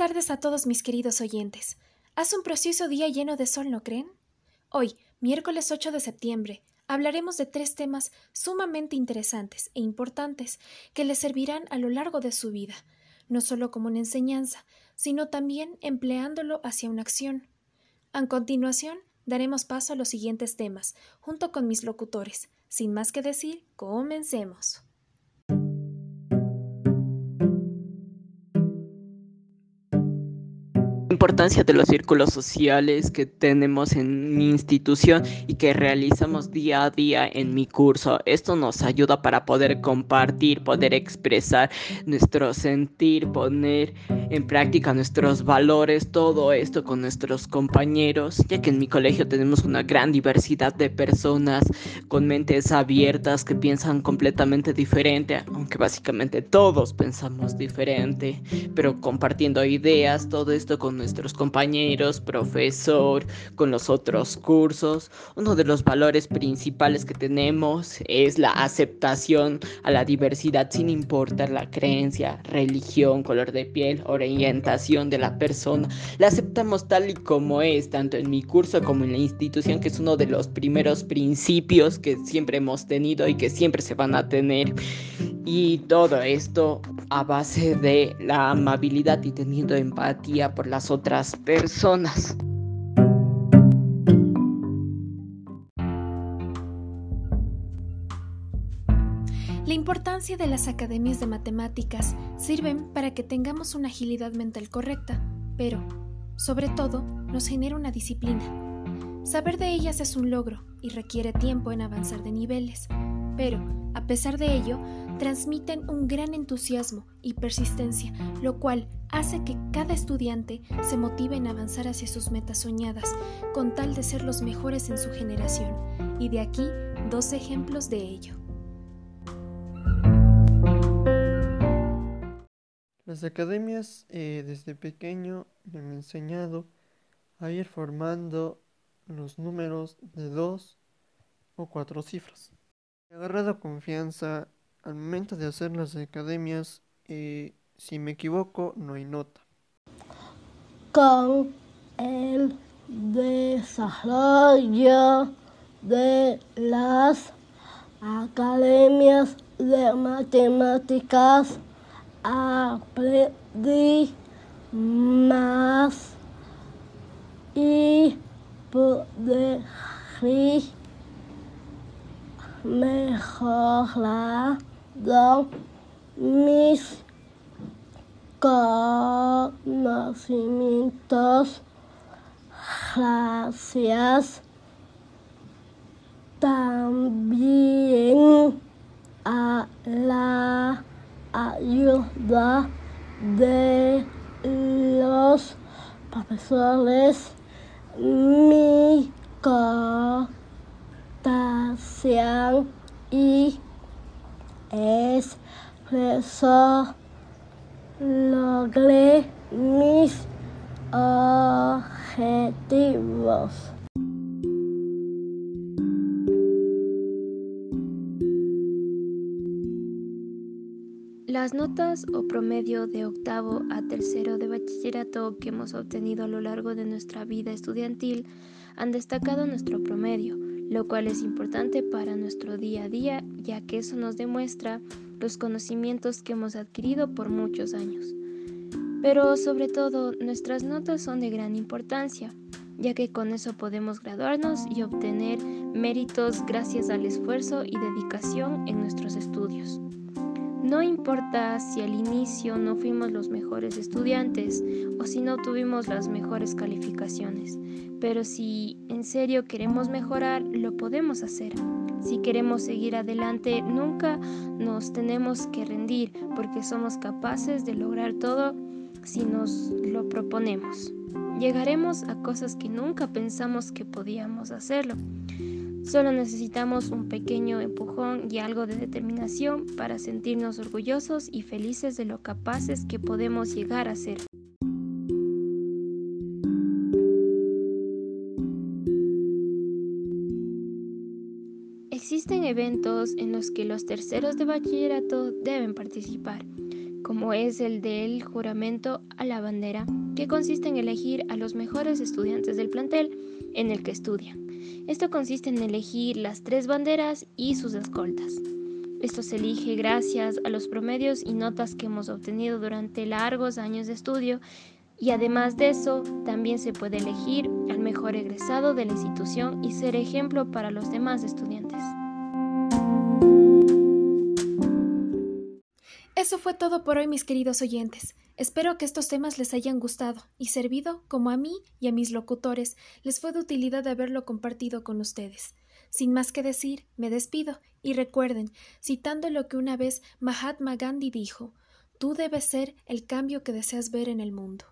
tardes a todos mis queridos oyentes. Hace un precioso día lleno de sol, ¿no creen? Hoy, miércoles 8 de septiembre, hablaremos de tres temas sumamente interesantes e importantes que les servirán a lo largo de su vida, no solo como una enseñanza, sino también empleándolo hacia una acción. A continuación, daremos paso a los siguientes temas, junto con mis locutores. Sin más que decir, comencemos. Importancia de los círculos sociales que tenemos en mi institución y que realizamos día a día en mi curso. Esto nos ayuda para poder compartir, poder expresar nuestro sentir, poner en práctica nuestros valores, todo esto con nuestros compañeros, ya que en mi colegio tenemos una gran diversidad de personas con mentes abiertas que piensan completamente diferente, aunque básicamente todos pensamos diferente, pero compartiendo ideas, todo esto con nuestros compañeros, profesor, con los otros cursos. Uno de los valores principales que tenemos es la aceptación a la diversidad sin importar la creencia, religión, color de piel, orientación de la persona. La aceptamos tal y como es, tanto en mi curso como en la institución, que es uno de los primeros principios que siempre hemos tenido y que siempre se van a tener. Y todo esto a base de la amabilidad y teniendo empatía por las otras personas. La importancia de las academias de matemáticas sirven para que tengamos una agilidad mental correcta, pero, sobre todo, nos genera una disciplina. Saber de ellas es un logro y requiere tiempo en avanzar de niveles, pero, a pesar de ello, transmiten un gran entusiasmo y persistencia, lo cual hace que cada estudiante se motive en avanzar hacia sus metas soñadas, con tal de ser los mejores en su generación. Y de aquí dos ejemplos de ello. Las academias eh, desde pequeño me han enseñado a ir formando los números de dos o cuatro cifras. He agarrado confianza al momento de hacer las academias, eh, si me equivoco, no hay nota. Con el desarrollo de las academias de matemáticas, aprendí más y pude mejorar mis conocimientos. Gracias. También a la ayuda de los profesores mi cotación y expreso logré mis objetivos. Las notas o promedio de octavo a tercero de bachillerato que hemos obtenido a lo largo de nuestra vida estudiantil han destacado nuestro promedio, lo cual es importante para nuestro día a día, ya que eso nos demuestra los conocimientos que hemos adquirido por muchos años. Pero sobre todo, nuestras notas son de gran importancia, ya que con eso podemos graduarnos y obtener méritos gracias al esfuerzo y dedicación en nuestros estudios. No importa si al inicio no fuimos los mejores estudiantes o si no tuvimos las mejores calificaciones, pero si en serio queremos mejorar, lo podemos hacer. Si queremos seguir adelante, nunca nos tenemos que rendir porque somos capaces de lograr todo si nos lo proponemos. Llegaremos a cosas que nunca pensamos que podíamos hacerlo. Solo necesitamos un pequeño empujón y algo de determinación para sentirnos orgullosos y felices de lo capaces que podemos llegar a ser. Existen eventos en los que los terceros de bachillerato deben participar, como es el del juramento a la bandera, que consiste en elegir a los mejores estudiantes del plantel en el que estudian. Esto consiste en elegir las tres banderas y sus escoltas. Esto se elige gracias a los promedios y notas que hemos obtenido durante largos años de estudio y además de eso, también se puede elegir al mejor egresado de la institución y ser ejemplo para los demás estudiantes. Eso fue todo por hoy, mis queridos oyentes. Espero que estos temas les hayan gustado y servido, como a mí y a mis locutores, les fue de utilidad haberlo compartido con ustedes. Sin más que decir, me despido y recuerden, citando lo que una vez Mahatma Gandhi dijo, tú debes ser el cambio que deseas ver en el mundo.